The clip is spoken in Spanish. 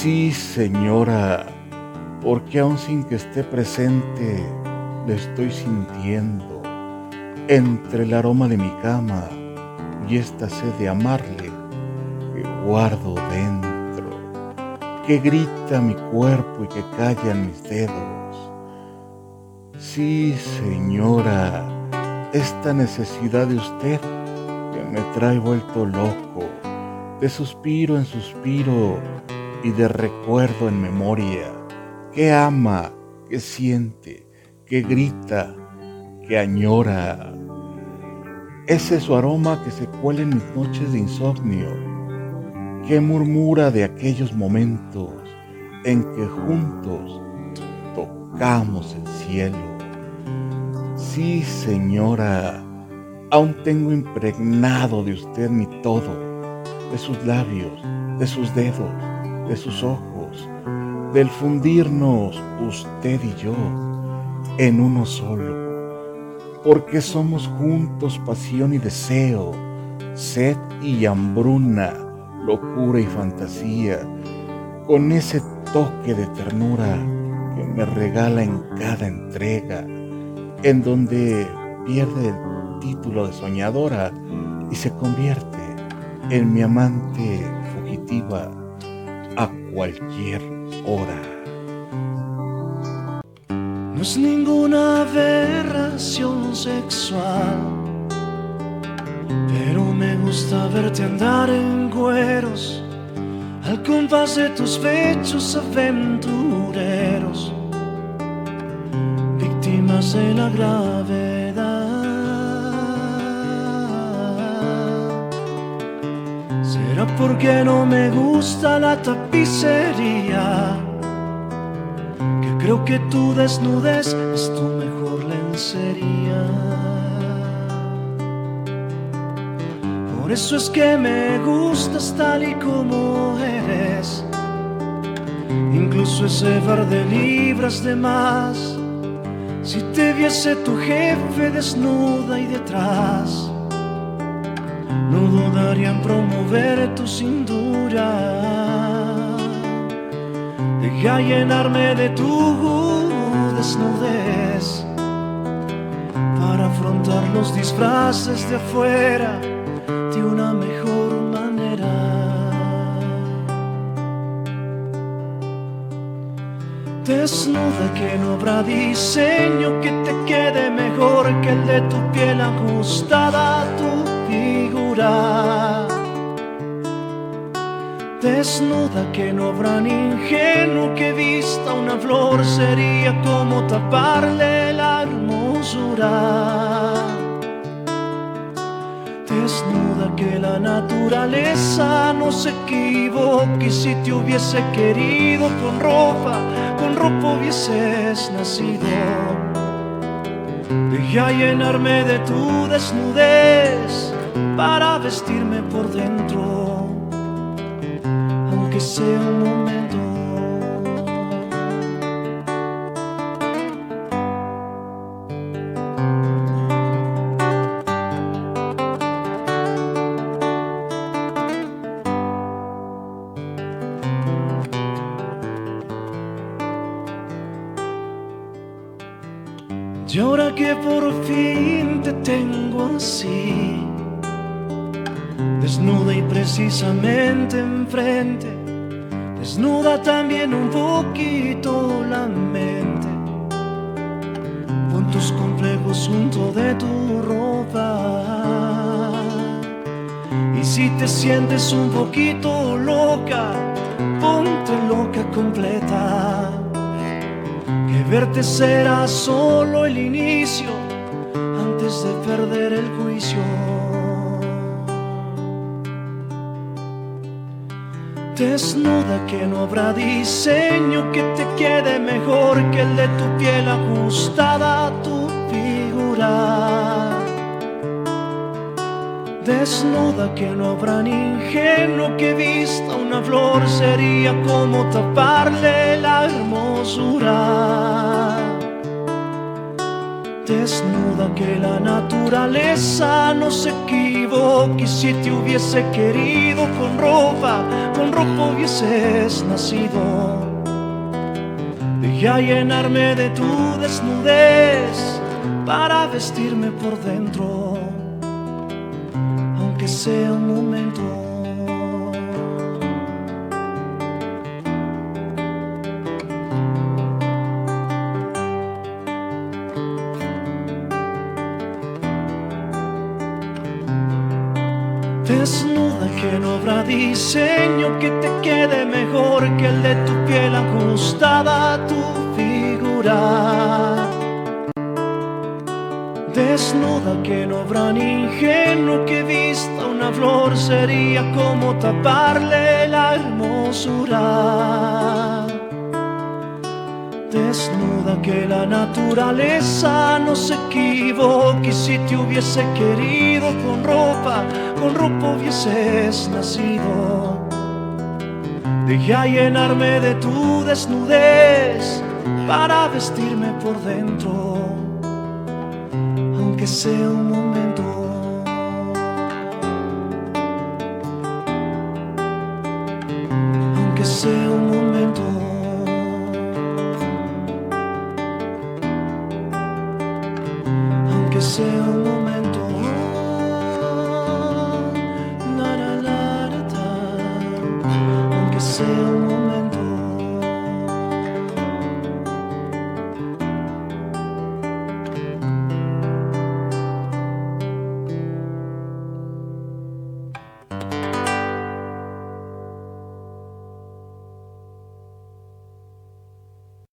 Sí, señora, porque aun sin que esté presente, le estoy sintiendo entre el aroma de mi cama y esta sed de amarle que guardo dentro, que grita mi cuerpo y que callan mis dedos. Sí, señora, esta necesidad de usted que me trae vuelto loco, de suspiro en suspiro y de recuerdo en memoria, que ama, que siente, que grita, que añora. Ese su aroma que se cuela en mis noches de insomnio, que murmura de aquellos momentos en que juntos tocamos el cielo. Sí, señora, aún tengo impregnado de usted mi todo, de sus labios, de sus dedos, de sus ojos, del fundirnos usted y yo en uno solo, porque somos juntos pasión y deseo, sed y hambruna, locura y fantasía, con ese toque de ternura que me regala en cada entrega, en donde pierde el título de soñadora y se convierte en mi amante fugitiva cualquier hora. No es ninguna aberración sexual, pero me gusta verte andar en cueros al compás de tus pechos aventureros, víctimas de la gravedad. Porque no me gusta la tapicería, que creo que tu desnudez es tu mejor lencería. Por eso es que me gustas tal y como eres. Incluso ese par de libras de más. Si te viese tu jefe desnuda y detrás, no dudaría en promover tu cintura. Deja llenarme de tu desnudez para afrontar los disfraces de afuera de una mejor Desnuda que no habrá diseño que te quede mejor que el de tu piel ajustada a tu figura. Desnuda que no habrá ni ingenuo que vista una flor sería como taparle la hermosura desnuda que la naturaleza no se equivoque si te hubiese querido con ropa, con ropa hubieses nacido. Deja llenarme de tu desnudez para vestirme por dentro, aunque sea un momento. Y ahora que por fin te tengo así, desnuda y precisamente enfrente, desnuda también un poquito la mente. Pon tus complejos junto de tu ropa. Y si te sientes un poquito loca, ponte loca completa verte será solo el inicio antes de perder el juicio. Desnuda que no habrá diseño que te quede mejor que el de tu piel ajustada a tu figura. Desnuda que no habrá ni ingenuo que vista una flor sería como taparle la hermosura. Desnuda que la naturaleza no se equivoque. Si te hubiese querido con ropa, con ropa hubieses nacido. Deja llenarme de tu desnudez para vestirme por dentro, aunque sea un momento. Desnuda que no habrá diseño que te quede mejor que el de tu piel ajustada a tu figura. Desnuda que no habrá ni que vista una flor sería como taparle la hermosura. Desnuda que la naturaleza no se equivoque si te hubiese querido con ropa, con ropa hubieses nacido. Deja llenarme de tu desnudez para vestirme por dentro, sea un momento. Aunque sea un momento. aunque sea un momento.